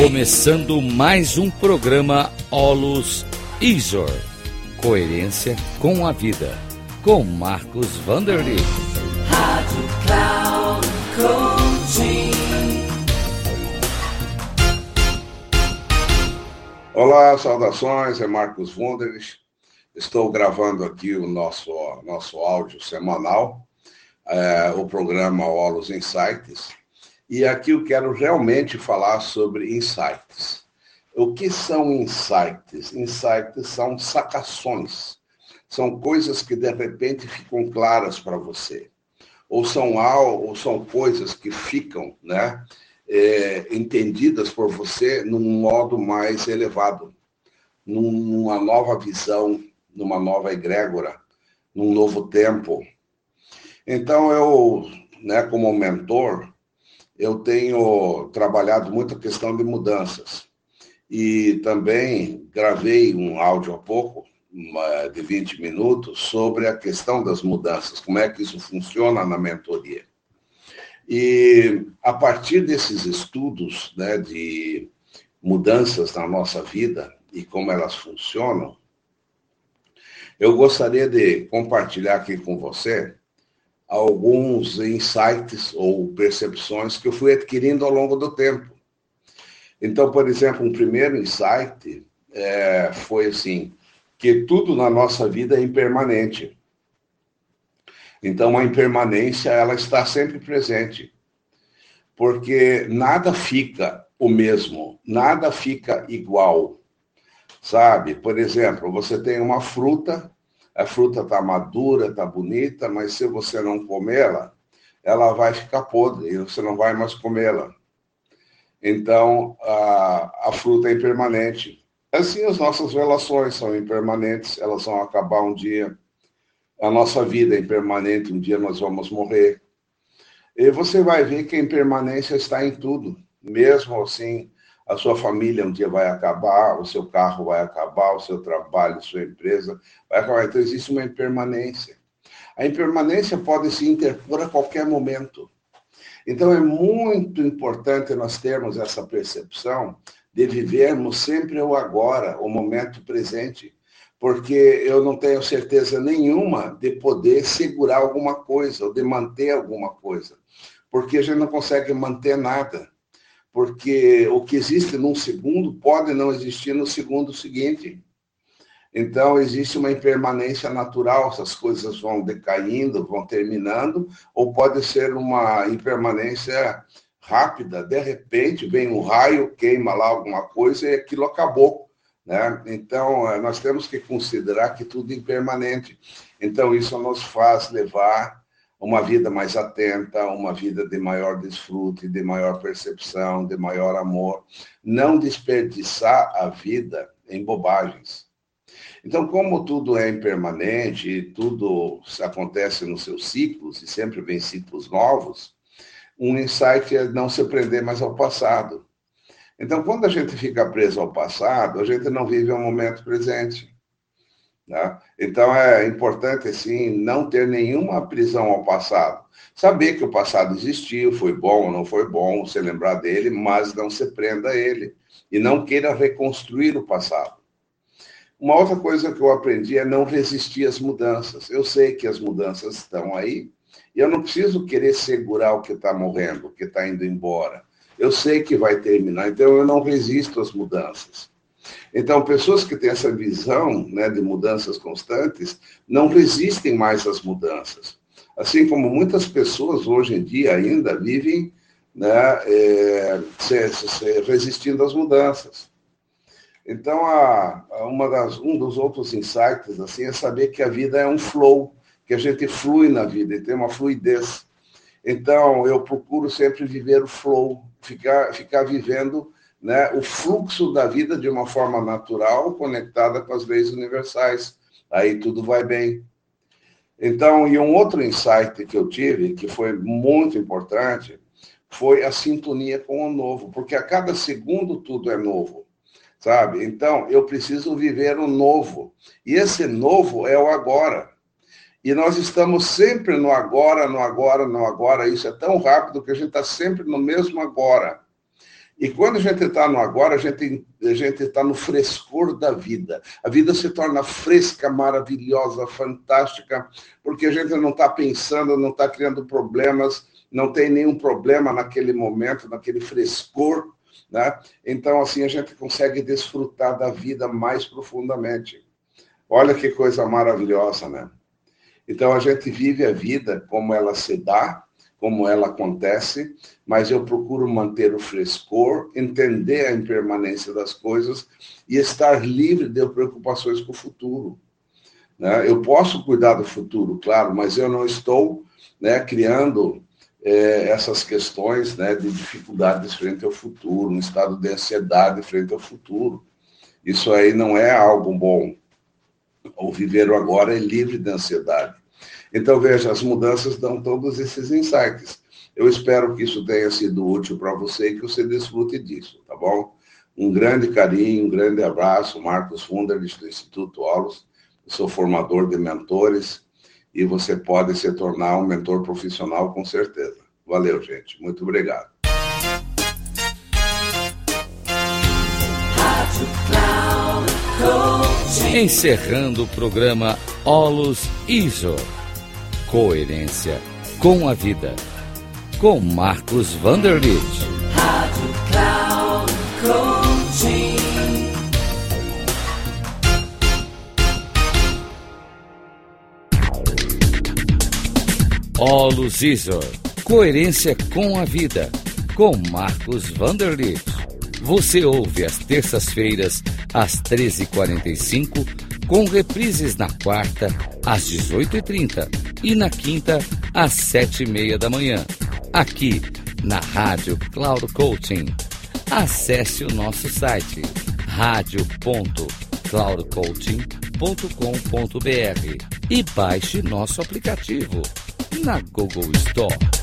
Começando mais um programa Olus Isor. Coerência com a vida. Com Marcos Vanderly. Rádio Cloud Coaching. Olá, saudações, é Marcos Vanderly. Estou gravando aqui o nosso, nosso áudio semanal, é, o programa Olus Insights e aqui eu quero realmente falar sobre insights. O que são insights? Insights são sacações. São coisas que de repente ficam claras para você. Ou são algo, ou são coisas que ficam, né, é, entendidas por você num modo mais elevado, numa nova visão, numa nova egrégora, num novo tempo. Então eu, né, como mentor, eu tenho trabalhado muito a questão de mudanças. E também gravei um áudio há pouco, de 20 minutos, sobre a questão das mudanças, como é que isso funciona na mentoria. E a partir desses estudos né, de mudanças na nossa vida e como elas funcionam, eu gostaria de compartilhar aqui com você alguns insights ou percepções que eu fui adquirindo ao longo do tempo. Então, por exemplo, um primeiro insight é, foi assim, que tudo na nossa vida é impermanente. Então, a impermanência, ela está sempre presente. Porque nada fica o mesmo, nada fica igual. Sabe? Por exemplo, você tem uma fruta a fruta está madura, está bonita, mas se você não comê-la, ela vai ficar podre e você não vai mais comê-la. Então, a, a fruta é impermanente. Assim, as nossas relações são impermanentes, elas vão acabar um dia. A nossa vida é impermanente, um dia nós vamos morrer. E você vai ver que a impermanência está em tudo, mesmo assim, a sua família um dia vai acabar, o seu carro vai acabar, o seu trabalho, sua empresa vai acabar. Então, existe uma impermanência. A impermanência pode se interpor a qualquer momento. Então, é muito importante nós termos essa percepção de vivermos sempre o agora, o momento presente, porque eu não tenho certeza nenhuma de poder segurar alguma coisa ou de manter alguma coisa, porque a gente não consegue manter nada porque o que existe num segundo pode não existir no segundo seguinte. Então, existe uma impermanência natural, essas coisas vão decaindo, vão terminando, ou pode ser uma impermanência rápida, de repente vem um raio, queima lá alguma coisa e aquilo acabou. Né? Então, eh, nós temos que considerar que tudo é impermanente. Então, isso nos faz levar uma vida mais atenta, uma vida de maior desfrute, de maior percepção, de maior amor. Não desperdiçar a vida em bobagens. Então, como tudo é impermanente tudo acontece nos seus ciclos, e sempre vem ciclos novos, um insight é não se prender mais ao passado. Então, quando a gente fica preso ao passado, a gente não vive o momento presente. Né? Então é importante assim não ter nenhuma prisão ao passado. Saber que o passado existiu, foi bom ou não foi bom, se lembrar dele, mas não se prenda a ele e não queira reconstruir o passado. Uma outra coisa que eu aprendi é não resistir às mudanças. Eu sei que as mudanças estão aí e eu não preciso querer segurar o que está morrendo, o que está indo embora. Eu sei que vai terminar, então eu não resisto às mudanças. Então, pessoas que têm essa visão né, de mudanças constantes não resistem mais às mudanças. Assim como muitas pessoas hoje em dia ainda vivem né, é, se, se, resistindo às mudanças. Então, a, a das, um dos outros insights assim, é saber que a vida é um flow, que a gente flui na vida e tem uma fluidez. Então, eu procuro sempre viver o flow, ficar, ficar vivendo né, o fluxo da vida de uma forma natural, conectada com as leis universais. Aí tudo vai bem. Então, e um outro insight que eu tive, que foi muito importante, foi a sintonia com o novo, porque a cada segundo tudo é novo, sabe? Então, eu preciso viver o novo. E esse novo é o agora. E nós estamos sempre no agora, no agora, no agora. Isso é tão rápido que a gente está sempre no mesmo agora. E quando a gente está no agora, a gente a gente está no frescor da vida. A vida se torna fresca, maravilhosa, fantástica, porque a gente não está pensando, não está criando problemas, não tem nenhum problema naquele momento, naquele frescor, né? Então assim a gente consegue desfrutar da vida mais profundamente. Olha que coisa maravilhosa, né? Então a gente vive a vida como ela se dá como ela acontece, mas eu procuro manter o frescor, entender a impermanência das coisas e estar livre de preocupações com o futuro. Né? Eu posso cuidar do futuro, claro, mas eu não estou né, criando é, essas questões né, de dificuldades frente ao futuro, um estado de ansiedade frente ao futuro. Isso aí não é algo bom. O viver o agora é livre de ansiedade. Então, veja, as mudanças dão todos esses insights. Eu espero que isso tenha sido útil para você e que você desfrute disso, tá bom? Um grande carinho, um grande abraço, Marcos Funderlich, do Instituto Aulos. Sou formador de mentores e você pode se tornar um mentor profissional com certeza. Valeu, gente. Muito obrigado. Encerrando o programa Olos ISO Coerência com a vida. Com Marcos Vanderlitt. Rádio Cloud Coaching. Olus Isor. Coerência com a vida. Com Marcos Vanderlitt. Você ouve às terças-feiras, às 13h45, com reprises na quarta, às 18h30 e na quinta, às sete e meia da manhã, aqui na Rádio Cloud Coaching. Acesse o nosso site radio.cloudcoaching.com.br e baixe nosso aplicativo na Google Store.